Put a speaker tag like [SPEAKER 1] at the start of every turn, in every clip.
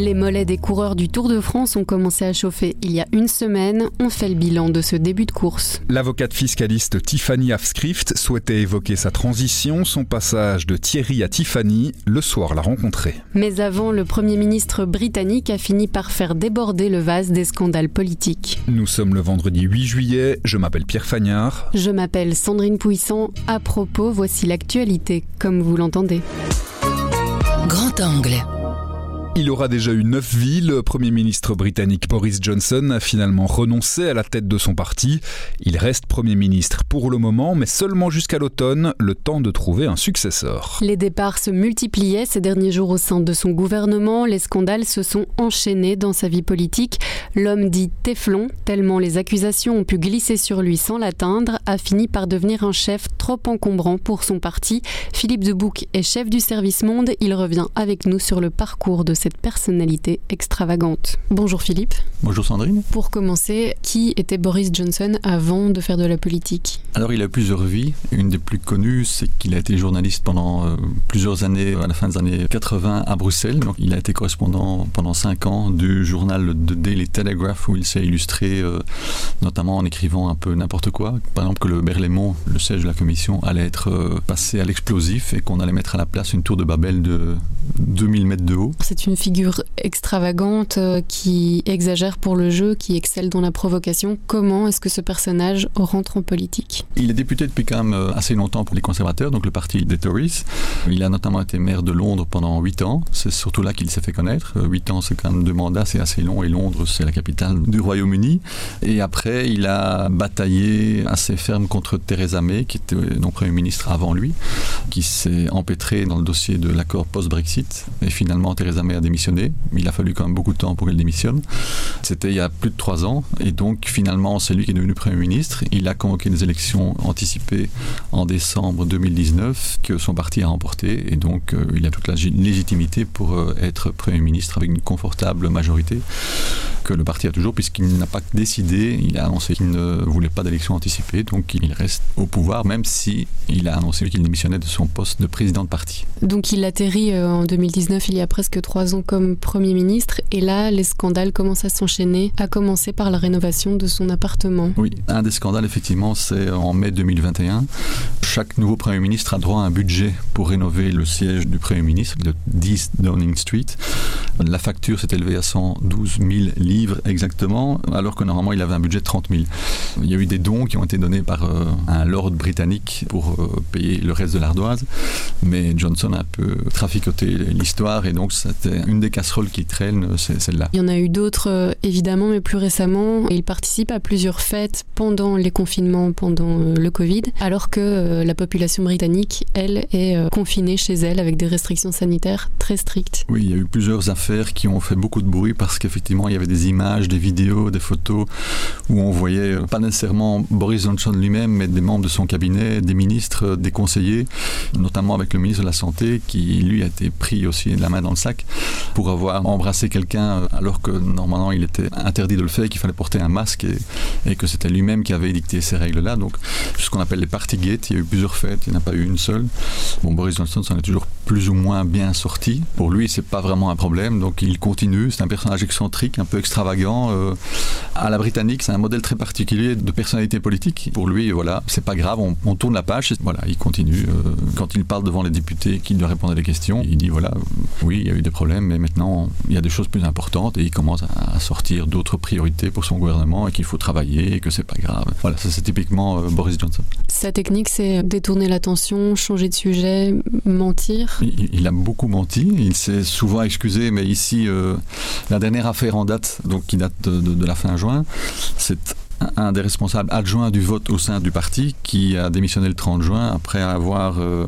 [SPEAKER 1] Les mollets des coureurs du Tour de France ont commencé à chauffer il y a une semaine. On fait le bilan de ce début de course.
[SPEAKER 2] L'avocate fiscaliste Tiffany Afskrift souhaitait évoquer sa transition, son passage de Thierry à Tiffany. Le soir, l'a rencontré.
[SPEAKER 1] Mais avant, le Premier ministre britannique a fini par faire déborder le vase des scandales politiques.
[SPEAKER 2] Nous sommes le vendredi 8 juillet. Je m'appelle Pierre Fagnard.
[SPEAKER 1] Je m'appelle Sandrine Pouissant. À propos, voici l'actualité, comme vous l'entendez.
[SPEAKER 2] Grand angle. Il aura déjà eu neuf vies. Le Premier ministre britannique Boris Johnson a finalement renoncé à la tête de son parti. Il reste Premier ministre pour le moment, mais seulement jusqu'à l'automne, le temps de trouver un successeur.
[SPEAKER 1] Les départs se multipliaient ces derniers jours au sein de son gouvernement. Les scandales se sont enchaînés dans sa vie politique. L'homme dit Téflon, tellement les accusations ont pu glisser sur lui sans l'atteindre, a fini par devenir un chef trop encombrant pour son parti. Philippe Debouc est chef du service Monde. Il revient avec nous sur le parcours de cette personnalité extravagante. Bonjour Philippe.
[SPEAKER 3] Bonjour Sandrine.
[SPEAKER 1] Pour commencer, qui était Boris Johnson avant de faire de la politique?
[SPEAKER 3] Alors il a plusieurs vies. Une des plus connues, c'est qu'il a été journaliste pendant euh, plusieurs années, à la fin des années 80 à Bruxelles. Donc il a été correspondant pendant 5 ans du journal The Daily Telegraph où il s'est illustré euh, notamment en écrivant un peu n'importe quoi. Par exemple que le Berlaymont, le siège de la commission, allait être euh, passé à l'explosif et qu'on allait mettre à la place une tour de Babel de 2000 mètres de haut.
[SPEAKER 1] C'est une figure extravagante euh, qui exagère pour le jeu, qui excelle dans la provocation. Comment est-ce que ce personnage rentre en politique?
[SPEAKER 3] Il est député depuis quand même euh, assez longtemps pour les conservateurs, donc le parti des Tories. Il a notamment été maire de Londres pendant 8 ans. C'est surtout là qu'il s'est fait connaître. 8 euh, ans, c'est quand même deux mandats, c'est assez long. Et Londres, c'est la capitale du Royaume-Uni. Et après, il a bataillé assez ferme contre Theresa May, qui était donc Premier ministre avant lui, qui s'est empêtré dans le dossier de l'accord post-Brexit. Et finalement, Theresa May démissionné. Il a fallu quand même beaucoup de temps pour qu'elle démissionne. C'était il y a plus de trois ans. Et donc, finalement, c'est lui qui est devenu Premier ministre. Il a convoqué des élections anticipées en décembre 2019 que son parti a remporté. Et donc, euh, il a toute la légitimité pour euh, être Premier ministre avec une confortable majorité que le parti a toujours, puisqu'il n'a pas décidé, il a annoncé qu'il ne voulait pas d'élection anticipée, donc il reste au pouvoir, même si a annoncé qu'il démissionnait de son poste de président de parti.
[SPEAKER 1] Donc il atterrit euh, en 2019, il y a presque trois ans comme Premier ministre, et là les scandales commencent à s'enchaîner, à commencer par la rénovation de son appartement.
[SPEAKER 3] Oui, un des scandales effectivement, c'est en mai 2021. Chaque nouveau Premier ministre a droit à un budget pour rénover le siège du Premier ministre, de 10 Downing Street. La facture s'est élevée à 112 000 livres exactement, alors que normalement il avait un budget de 30 000. Il y a eu des dons qui ont été donnés par euh, un lord britannique pour euh, payer le reste de l'ardoise, mais Johnson a un peu traficoté l'histoire et donc c'était une des casseroles qui traîne, c'est celle-là.
[SPEAKER 1] Il y en a eu d'autres euh, évidemment, mais plus récemment, il participe à plusieurs fêtes pendant les confinements, pendant le Covid, alors que la population britannique, elle, est confinée chez elle avec des restrictions sanitaires très strictes.
[SPEAKER 3] Oui, il y a eu plusieurs affaires qui ont fait beaucoup de bruit parce qu'effectivement il y avait des images, des vidéos, des photos où on voyait euh, pas nécessairement Boris Johnson lui-même, mais des membres de son cabinet, des ministres, des conseillers, notamment avec le ministre de la Santé qui lui a été pris aussi la main dans le sac pour avoir embrassé quelqu'un euh, alors que normalement il était interdit de le faire, qu'il fallait porter un masque et, que c'était lui-même qui avait édicté ces règles-là. Donc ce qu'on appelle les party gates, il y a eu plusieurs fêtes, il n'y en a pas eu une seule. Bon, Boris Johnson s'en est toujours plus ou moins bien sorti. Pour lui, c'est pas vraiment un problème donc il continue. C'est un personnage excentrique, un peu extravagant. Euh, à la britannique, c'est un modèle très particulier de personnalité politique. Pour lui, voilà, c'est pas grave, on, tourne la page. Voilà, il continue. Euh, quand il parle devant les députés qui lui répondent à des questions, il dit voilà, oui, il y a eu des problèmes, mais maintenant il y a des choses plus importantes et il commence à, sortir d'autres priorités pour son gouvernement et qu'il faut travailler et que c'est pas grave. Voilà, ça c'est typiquement Boris Johnson.
[SPEAKER 1] Sa technique, c'est détourner l'attention, changer de sujet, mentir.
[SPEAKER 3] Il, il a beaucoup menti. Il s'est souvent excusé, mais ici, euh, la dernière affaire en date, donc qui date de, la fin juin, c'est un des responsables adjoints du vote au sein du parti qui a démissionné le 30 juin après avoir euh,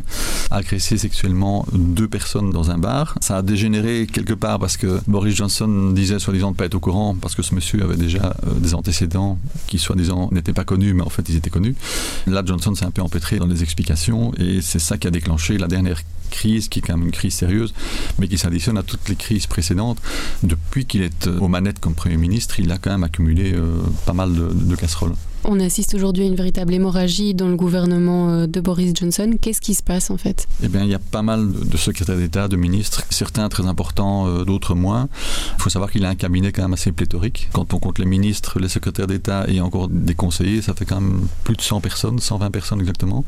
[SPEAKER 3] agressé sexuellement deux personnes dans un bar. Ça a dégénéré quelque part parce que Boris Johnson disait soi-disant ne pas être au courant parce que ce monsieur avait déjà euh, des antécédents qui soi-disant n'étaient pas connus mais en fait ils étaient connus. Là Johnson s'est un peu empêtré dans les explications et c'est ça qui a déclenché la dernière crise qui est quand même une crise sérieuse, mais qui s'additionne à toutes les crises précédentes. Depuis qu'il est aux manettes comme Premier ministre, il a quand même accumulé euh, pas mal de, de casseroles.
[SPEAKER 1] On assiste aujourd'hui à une véritable hémorragie dans le gouvernement euh, de Boris Johnson. Qu'est-ce qui se passe en fait?
[SPEAKER 3] Eh bien, il y a pas mal de secrétaires d'État, de ministres, certains très importants, euh, d'autres moins. Il faut savoir qu'il a un cabinet quand même assez pléthorique. Quand on compte les ministres, les secrétaires d'État et encore des conseillers, ça fait quand même plus de 100 personnes, 120 personnes exactement.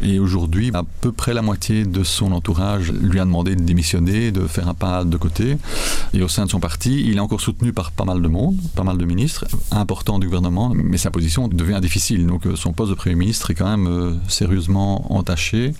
[SPEAKER 3] Et aujourd'hui, à peu près la moitié de son entourage lui a demandé de démissionner, de faire un pas de côté. Et au sein de son parti, il est encore soutenu par pas mal de monde, pas mal de ministres importants du gouvernement, mais sa position devient difficile. Donc euh, son poste de Premier ministre est quand même euh, sérieusement entaché.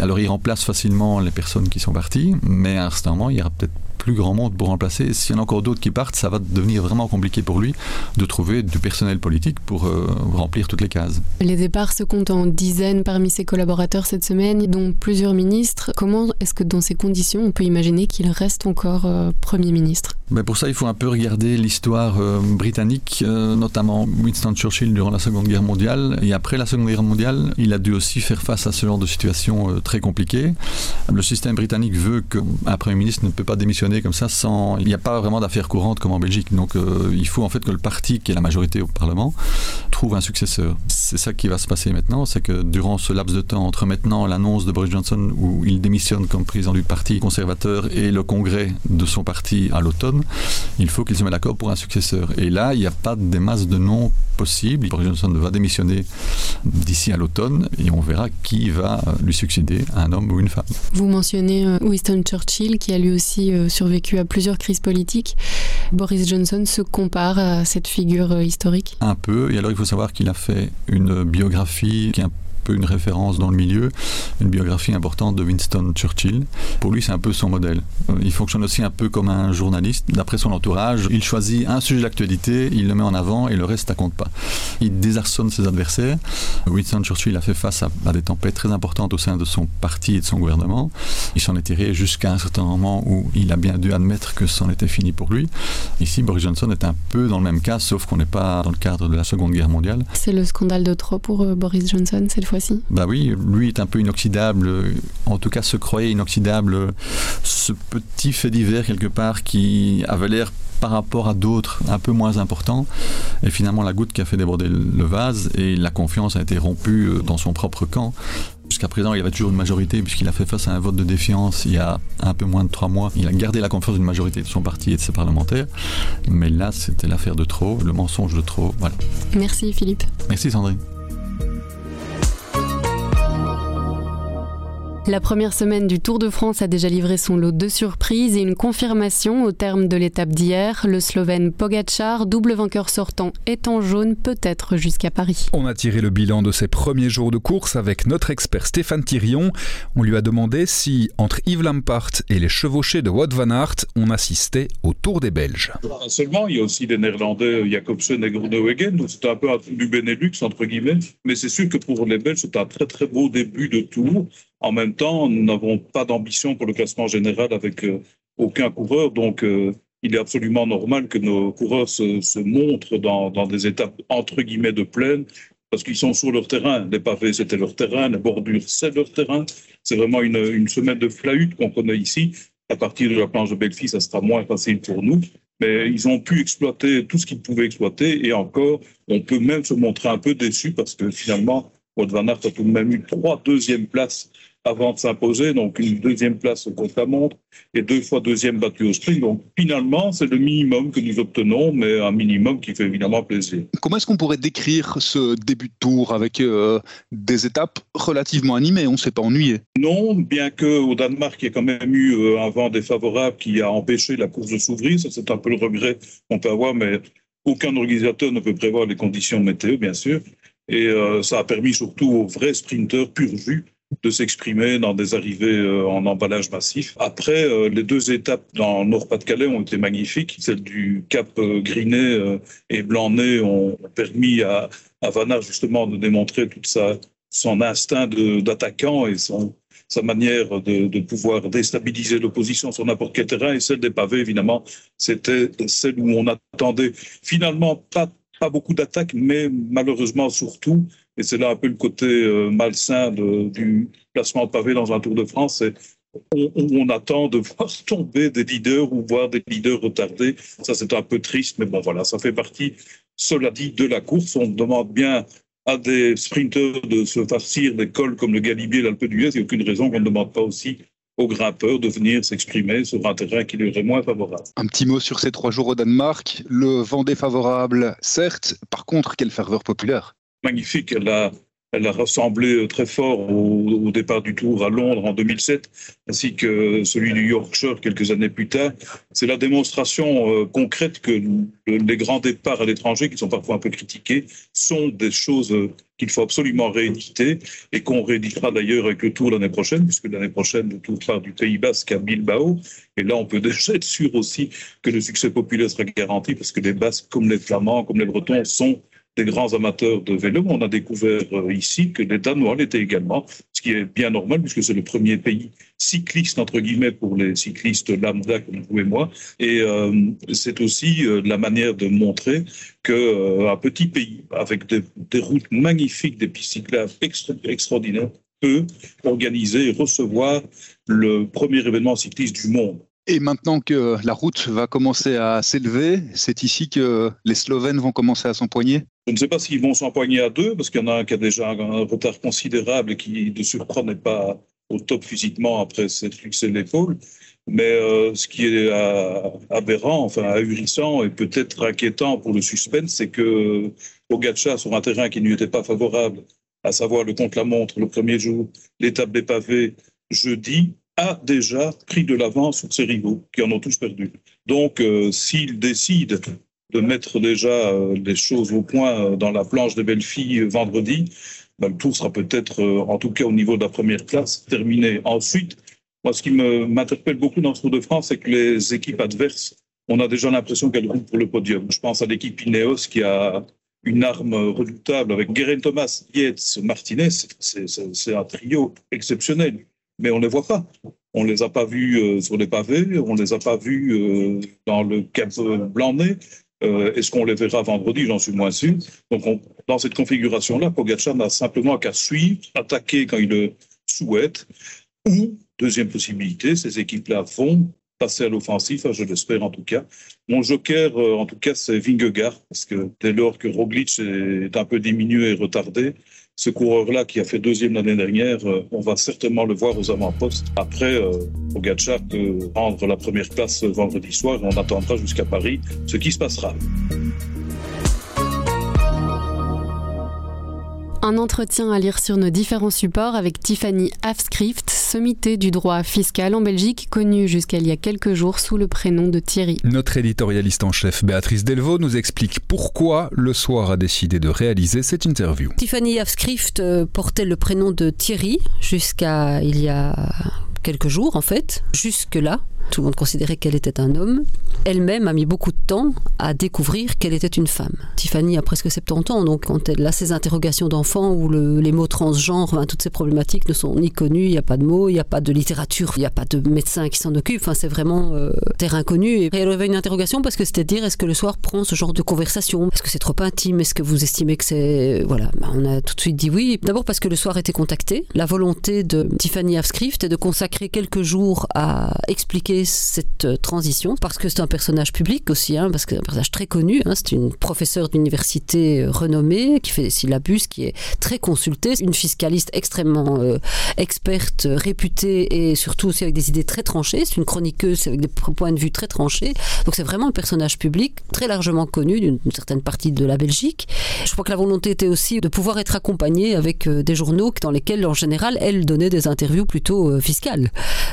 [SPEAKER 3] Alors il remplace facilement les personnes qui sont parties, mais à un certain moment, il y aura peut-être plus grand monde pour remplacer. S'il y en a encore d'autres qui partent, ça va devenir vraiment compliqué pour lui de trouver du personnel politique pour euh, remplir toutes les cases.
[SPEAKER 1] Les départs se comptent en dizaines parmi ses collaborateurs cette semaine, dont plusieurs ministres. Comment est-ce que dans ces conditions, on peut imaginer qu'il reste encore euh, Premier ministre?
[SPEAKER 3] Mais Pour ça, il faut un peu regarder l'histoire euh, britannique, notamment Winston Churchill durant la Seconde Guerre mondiale. Et après la Seconde Guerre mondiale, il a dû aussi faire face à ce genre de situation très compliquée. Le système britannique veut qu'un Premier ministre ne peut pas démissionner comme ça sans. Il n'y a pas vraiment d'affaires courantes comme en Belgique. Donc euh, il faut en fait que le parti qui est la majorité au Parlement trouve un successeur. C'est ça qui va se passer maintenant. C'est que durant ce laps de temps entre maintenant l'annonce de Boris Johnson où il démissionne comme président du parti conservateur et le congrès de son parti à l'automne, il faut qu'il se mette d'accord pour un successeur. Et là, il n'y a pas des masses de noms possible. Boris Johnson va démissionner d'ici à l'automne et on verra qui va lui succéder, un homme ou une femme.
[SPEAKER 1] Vous mentionnez euh, Winston Churchill qui a lui aussi euh, survécu à plusieurs crises politiques. Boris Johnson se compare à cette figure euh, historique?
[SPEAKER 3] Un peu, et alors il faut savoir qu'il a fait une biographie qui est un une référence dans le milieu, une biographie importante de Winston Churchill. Pour lui, c'est un peu son modèle. Il fonctionne aussi un peu comme un journaliste. D'après son entourage, il choisit un sujet d'actualité, il le met en avant et le reste, ça compte pas. Il désarçonne ses adversaires. Winston Churchill a fait face à, des tempêtes très importantes au sein de son parti et de son gouvernement. Il s'en est tiré jusqu'à un certain moment où il a bien dû admettre que c'en était fini pour lui. Ici, Boris Johnson est un peu dans le même cas, sauf qu'on n'est pas dans le cadre de la Seconde Guerre mondiale.
[SPEAKER 1] C'est le scandale de trop pour euh, Boris Johnson cette fois
[SPEAKER 3] bah oui, lui est un peu inoxydable, en tout cas se croyait inoxydable. Ce petit fait divers quelque part qui avait l'air par rapport à d'autres un peu moins important. Et finalement, la goutte qui a fait déborder le vase et la confiance a été rompue euh, dans son propre camp. Jusqu'à présent, il avait toujours une majorité puisqu'il a fait face à un vote de défiance il y a un peu moins de trois mois. Il a gardé la confiance d'une majorité de son parti et de ses parlementaires. Mais là, c'était l'affaire de trop, le mensonge de trop. Voilà.
[SPEAKER 1] Merci Philippe.
[SPEAKER 3] Merci Sandrine.
[SPEAKER 1] La première semaine du Tour de France a déjà livré son lot de surprises et une confirmation au terme de l'étape d'hier. Le Slovène Pogacar, double vainqueur sortant, est en jaune, peut-être jusqu'à Paris.
[SPEAKER 2] On a tiré le bilan de ses premiers jours de course avec notre expert Stéphane Thirion. On lui a demandé si, entre Yves Lampart et les chevauchés de Wout van Aert, on assistait au Tour des Belges.
[SPEAKER 4] seulement, il y a aussi des Néerlandais, Jacobsen et Groenewegen, donc c'est un peu un du Benelux, entre guillemets. Mais c'est sûr que pour les Belges, c'est un très très beau début de tour. En même temps, nous n'avons pas d'ambition pour le classement général avec euh, aucun coureur, donc euh, il est absolument normal que nos coureurs se, montrent dans, des étapes entre guillemets de plaine, parce qu'ils sont sur leur terrain. Les pavés, c'était leur terrain, les bordures, c'est leur terrain. C'est vraiment une, semaine de flahut qu'on connaît ici. À partir de la planche de Belfi, ça sera moins facile pour nous. Mais ils ont pu exploiter tout ce qu'ils pouvaient exploiter et encore, on peut même se montrer un peu déçu parce que finalement, Wout van Aert a tout de même eu trois deuxièmes places avant de s'imposer, donc une deuxième place au contre-la-montre et deux fois deuxième battu au sprint. Donc finalement, c'est le minimum que nous obtenons, mais un minimum qui fait évidemment plaisir.
[SPEAKER 5] Comment est-ce qu'on pourrait décrire ce début de tour avec euh, des étapes relativement animées? On ne s'est pas ennuyé.
[SPEAKER 4] Non, bien qu'au Danemark, il y ait quand même eu euh, un vent défavorable qui a empêché la course de s'ouvrir. Ça, c'est un peu le regret qu'on peut avoir, mais aucun organisateur ne peut prévoir les conditions météo, bien sûr. Et euh, ça a permis surtout aux vrais sprinteurs pur jus de s'exprimer dans des arrivées euh, en emballage massif. Après, euh, les deux étapes dans Nord-Pas-de-Calais ont été magnifiques. Celle du Cap Grinet et Blanc-Nez ont permis à, à Vanard justement de démontrer tout sa, son instinct d'attaquant et son, sa manière de pouvoir déstabiliser l'opposition sur n'importe quel terrain. Et celle des pavés, évidemment, c'était celle où on attendait finalement pas pas beaucoup d'attaques, mais malheureusement surtout, et c'est là un peu le côté euh, malsain de, du placement pavé dans un Tour de France, c'est on, on, attend de voir tomber des leaders ou voir des leaders retardés. Ça, c'est un peu triste, mais bon, voilà, ça fait partie, cela dit, de la course. On demande bien à des sprinteurs de se farcir des cols comme le Galibier, l'Alpe d'Huez. Il n'y a aucune raison qu'on ne demande pas aussi aux grimpeurs de venir s'exprimer sur un terrain qui leur est moins favorable.
[SPEAKER 5] Un petit mot sur ces trois jours au Danemark. Le vent défavorable, certes. Par contre, quelle ferveur populaire
[SPEAKER 4] Magnifique. Elle a elle a rassemblé euh, très fort au, départ du Tour à Londres en 2007, ainsi que celui du Yorkshire quelques années plus tard. C'est la démonstration euh, concrète que les grands départs à l'étranger, qui sont parfois un peu critiqués, sont des choses euh, qu'il faut absolument rééditer et qu'on rééditera d'ailleurs avec le Tour l'année prochaine, puisque l'année prochaine, le Tour part du Pays Basque à Bilbao. Et là, on peut déjà être sûr aussi que le succès populaire sera garanti, parce que les Basques, comme les Flamands, comme les Bretons, sont des grands amateurs de vélo. On a découvert euh, ici que les Danois l'étaient également, ce qui est bien normal puisque c'est le premier pays cycliste, entre guillemets, pour les cyclistes lambda comme vous et moi. Et euh, c'est aussi euh, la manière de montrer qu'un euh, petit pays avec des, routes magnifiques, des pistes cyclables extra extraordinaires, peut organiser et recevoir le premier événement cycliste du monde.
[SPEAKER 5] Et maintenant que la route va commencer à s'élever, c'est ici que les Slovènes vont commencer à s'empoigner?
[SPEAKER 4] Je ne sais pas s'ils vont s'empoigner à deux, parce qu'il y en a un qui a déjà un retard considérable et qui, de surcroît, n'est pas au top physiquement après cette luxe l'épaule. Mais euh, ce qui est euh, aberrant, enfin ahurissant et peut-être inquiétant pour le suspense, c'est que Pogacar, sur un terrain qui ne était pas favorable, à savoir le contre-la-montre le premier jour, l'étape des pavés jeudi, a déjà pris de l'avance sur ses rivaux, qui en ont tous perdu. Donc, euh, s'il décide de mettre déjà euh, les choses au point euh, dans la planche des belles filles euh, vendredi, ben, le tour sera peut-être, euh, en tout cas au niveau de la première classe, terminé. Ensuite, moi, ce qui m'interpelle beaucoup dans ce Tour de France, c'est que les équipes adverses, on a déjà l'impression qu'elles roulent pour le podium. Je pense à l'équipe Ineos qui a une arme redoutable avec Guerin Thomas, Yates, Martinez. C'est un trio exceptionnel mais on ne les voit pas. On ne les a pas vus euh, sur les pavés, on ne les a pas vus euh, dans le Cap Blanc-Nez. Euh, Est-ce qu'on les verra vendredi? J'en suis moins sûr. Donc, on, dans cette configuration-là, Pogacar n'a simplement qu'à suivre, attaquer quand il le souhaite, ou, deuxième possibilité, ces équipes-là vont passer à l'offensif, je l'espère en tout cas. Mon joker, en tout cas, c'est Vingegaard, parce que dès lors que Roglic est un peu diminué et retardé, ce coureur-là qui a fait deuxième l'année dernière, euh, on va certainement le voir aux avant-postes. Après, euh, Pogacar peut prendre la première place vendredi soir on attendra jusqu'à Paris ce qui se passera.
[SPEAKER 1] Un entretien à lire sur nos différents supports avec Tiffany Afskrift, sommité du droit fiscal en Belgique, connue jusqu'à il y a quelques jours sous le prénom de Thierry.
[SPEAKER 2] Notre éditorialiste en chef Béatrice Delvaux nous explique pourquoi le soir a décidé de réaliser cette interview.
[SPEAKER 6] Tiffany Afskrift euh, portait le prénom de Thierry jusqu'à il y a quelques jours en fait. Jusque-là, tout le monde considérait qu'elle était un homme. Elle-même a mis beaucoup de temps à découvrir qu'elle était une femme. Tiffany a presque 70 ans, donc quand elle a ces interrogations d'enfants où le, les mots transgenres, toutes ces problématiques ne sont ni connues, il n'y a pas de mots, il n'y a pas de littérature, il n'y a pas de médecin qui s'en occupe, enfin, c'est vraiment euh, terrain connu. Et elle avait une interrogation parce que c'était de dire est-ce que le soir prend ce genre de conversation? Est-ce que c'est trop intime? Est-ce que vous estimez que c'est... Voilà, ben, on a tout de suite dit oui. D'abord parce que le soir était contacté. La volonté de Tiffany Afskrift est de consacrer quelques jours à expliquer cette transition parce que c'est un personnage public aussi, hein, parce que c'est un personnage très connu. Hein, c'est une professeure d'université renommée qui fait des syllabus, qui est très consultée, une fiscaliste extrêmement euh, experte, réputée et surtout aussi avec des idées très tranchées. C'est une chroniqueuse avec des points de vue très tranchés. Donc c'est vraiment un personnage public très largement connu d'une certaine partie de la Belgique. Je crois que la volonté était aussi de pouvoir être accompagnée avec euh, des journaux dans lesquels en général elle donnait des interviews plutôt euh, fiscales,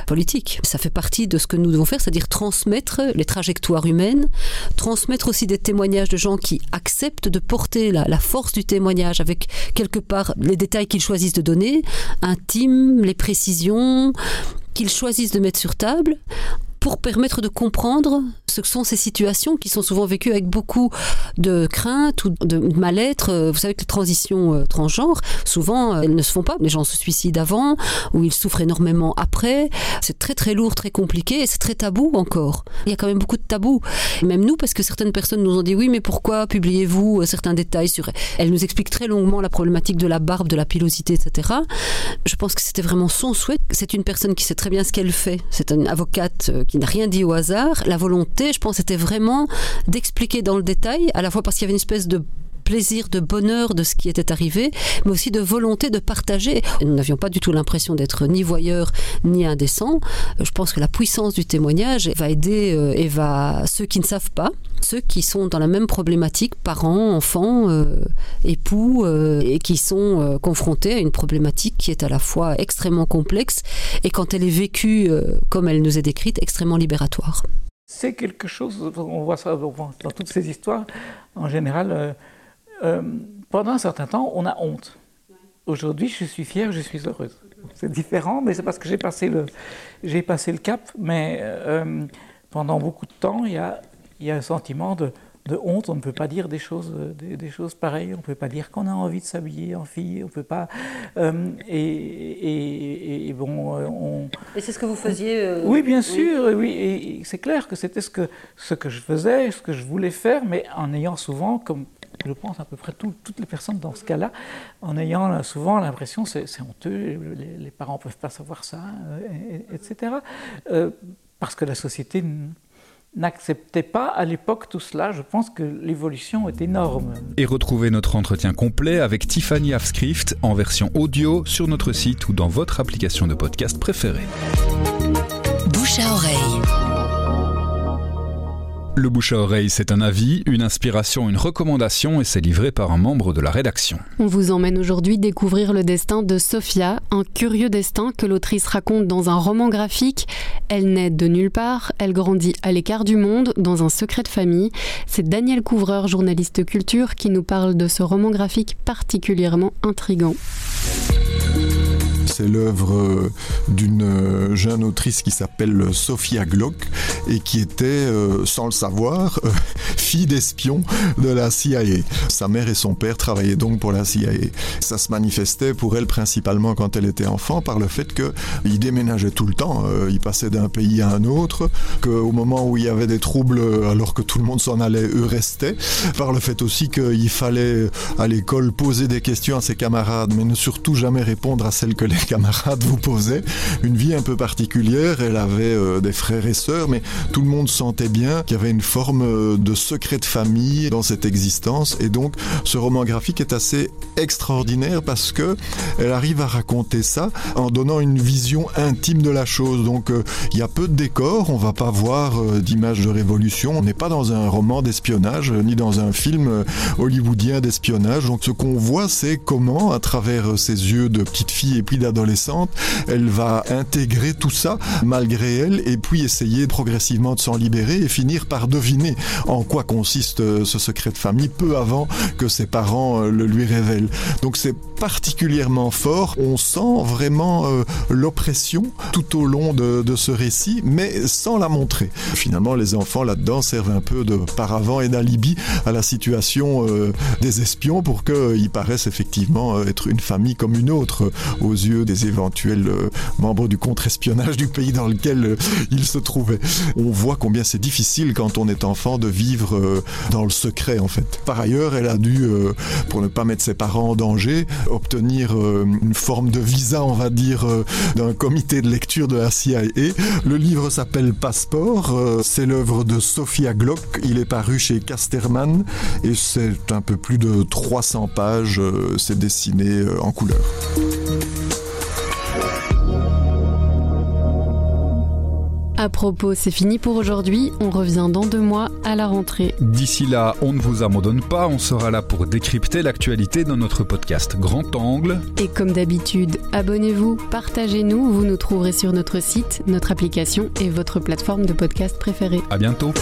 [SPEAKER 6] politiques. Ça fait partie de ce que que nous devons faire, c'est-à-dire transmettre les trajectoires humaines, transmettre aussi des témoignages de gens qui acceptent de porter la, la force du témoignage avec quelque part les détails qu'ils choisissent de donner, intimes, les précisions, qu'ils choisissent de mettre sur table pour permettre de comprendre ce sont ces situations qui sont souvent vécues avec beaucoup de crainte ou de mal-être. Euh, vous savez que les transitions euh, transgenres, souvent, euh, elles ne se font pas. Les gens se suicident avant ou ils souffrent énormément après. C'est très très lourd, très compliqué et c'est très tabou encore. Il y a quand même beaucoup de tabous. Même nous, parce que certaines personnes nous ont dit oui, mais pourquoi publiez-vous certains détails sur... Elle nous explique très longuement la problématique de la barbe, de la pilosité, etc. Je pense que c'était vraiment son souhait. C'est une personne qui sait très bien ce qu'elle fait. C'est une avocate qui n'a rien dit au hasard. La volonté, je pense, c'était vraiment d'expliquer dans le détail, à la fois parce qu'il y avait une espèce de plaisir, de bonheur de ce qui était arrivé, mais aussi de volonté de partager. Nous n'avions pas du tout l'impression d'être ni voyeurs ni indécents. Je pense que la puissance du témoignage va aider euh, et va ceux qui ne savent pas, ceux qui sont dans la même problématique, parents, enfants, euh, époux, euh, et qui sont confrontés à une problématique qui est à la fois extrêmement complexe et quand elle est vécue comme elle nous est décrite, extrêmement libératoire.
[SPEAKER 7] C'est quelque chose, on voit ça dans toutes ces histoires, en général, euh, pendant un certain temps, on a honte. Aujourd'hui, je suis fière, je suis heureuse. C'est différent, mais c'est parce que j'ai passé le, cap. Mais euh, pendant beaucoup de temps, il y a un sentiment de, de, honte. On ne peut pas dire des choses, des, des choses pareilles. On ne peut pas dire qu'on a envie de s'habiller en fille. On peut pas. Euh, et, et, bon, on.
[SPEAKER 6] Et c'est ce que vous faisiez.
[SPEAKER 7] oui, bien sûr. Oui, et c'est clair que c'était ce que ce que je faisais, ce que je voulais faire, mais en ayant souvent comme je pense à peu près toutes les personnes dans ce cas-là, en ayant souvent l'impression c'est honteux, les, parents ne peuvent pas savoir ça, euh, etc. Euh, parce que la société n'acceptait pas à l'époque tout cela. Je pense que l'évolution est énorme.
[SPEAKER 2] Et retrouvez notre entretien complet avec Tiffany Afskrift en version audio sur notre site ou dans votre application de podcast préférée.
[SPEAKER 8] Bouche à oreille.
[SPEAKER 2] Le bouche à oreille, c'est un avis, une inspiration, une recommandation et c'est livré par un membre de la rédaction.
[SPEAKER 1] On vous emmène aujourd'hui découvrir le destin de Sophia, un curieux destin que l'autrice raconte dans un roman graphique. Elle naît de nulle part, elle grandit à l'écart du monde, dans un secret de famille. C'est Daniel Couvreur, journaliste culture, qui nous parle de ce roman graphique particulièrement intrigant.
[SPEAKER 9] C'est l'œuvre euh, d'une euh, jeune autrice qui s'appelle Sophia Glock et qui était, euh, sans le savoir, fille d'espion de la CIA. Sa mère et son père travaillaient donc pour la CIA. Ça se manifestait pour elle principalement quand elle était enfant par le fait qu'il déménageait tout le temps. Il passait d'un pays à un autre, qu'au moment où il y avait des troubles, alors que tout le monde s'en allait, eux restaient. Par le fait aussi qu'il fallait à l'école poser des questions à ses camarades, mais ne surtout jamais répondre à celles que les camarades vous posaient. Une vie un peu particulière, elle avait euh, des frères et sœurs, mais tout le monde sentait bien qu'il y avait une forme euh, de secret de famille dans cette existence. Et donc, ce roman graphique est assez extraordinaire parce que elle arrive à raconter ça en donnant une vision intime de la chose. Donc, euh, il y a peu de décors, on va pas voir d'images de révolution, on n'est pas dans un roman d'espionnage ni dans un film hollywoodien d'espionnage. Donc, ce qu'on voit, c'est comment, à travers ses yeux de petite fille et puis adolescente, elle va intégrer tout ça malgré elle et puis essayer progressivement de s'en libérer et finir par deviner en quoi consiste euh, ce secret de famille peu avant que ses parents euh, le lui révèlent. Donc c'est particulièrement fort. On sent vraiment euh, l'oppression tout au long de, ce récit, mais sans la montrer. Finalement, les enfants là-dedans servent un peu de paravent et d'alibi à la situation des espions pour qu'ils paraissent effectivement être une famille comme une autre aux yeux des éventuels euh, membres du contre-espionnage du pays dans lequel euh, il se trouvait. On voit combien c'est difficile quand on est enfant de vivre euh, dans le secret en fait. Par ailleurs, elle a dû, pour ne pas mettre ses parents en danger, obtenir une forme de visa, on va dire, d'un comité de lecture de la CIA. Le livre s'appelle Passeport, c'est l'œuvre de Sophia Glock, il est paru chez Casterman et c'est un peu plus de 300 pages, c'est dessiné en couleur.
[SPEAKER 1] À propos, c'est fini pour aujourd'hui. On revient dans deux mois à la rentrée.
[SPEAKER 2] D'ici là, on ne vous abandonne pas. On sera là pour décrypter l'actualité dans notre podcast Grand Angle.
[SPEAKER 1] Et comme d'habitude, abonnez-vous, partagez-nous. Vous nous trouverez sur notre site, notre application et votre plateforme de podcast préférée.
[SPEAKER 2] À bientôt.